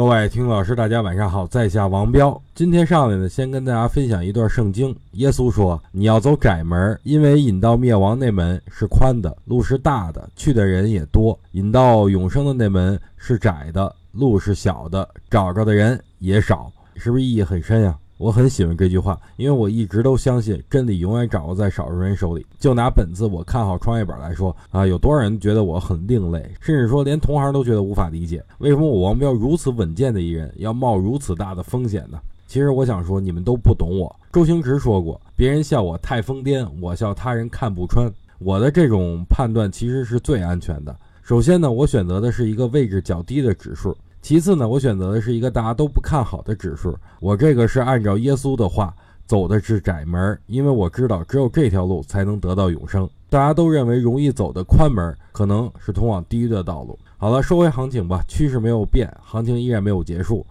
各位听老师，大家晚上好，在下王彪。今天上来呢，先跟大家分享一段圣经。耶稣说：“你要走窄门，因为引到灭亡那门是宽的，路是大的，去的人也多；引到永生的那门是窄的，路是小的，找着的人也少。”是不是意义很深呀？我很喜欢这句话，因为我一直都相信真理永远掌握在少数人手里。就拿本次我看好创业板来说啊，有多少人觉得我很另类，甚至说连同行都觉得无法理解，为什么我王彪如此稳健的一人要冒如此大的风险呢？其实我想说，你们都不懂我。周星驰说过，别人笑我太疯癫，我笑他人看不穿。我的这种判断其实是最安全的。首先呢，我选择的是一个位置较低的指数。其次呢，我选择的是一个大家都不看好的指数。我这个是按照耶稣的话走的是窄门，因为我知道只有这条路才能得到永生。大家都认为容易走的宽门，可能是通往地狱的道路。好了，说回行情吧，趋势没有变，行情依然没有结束。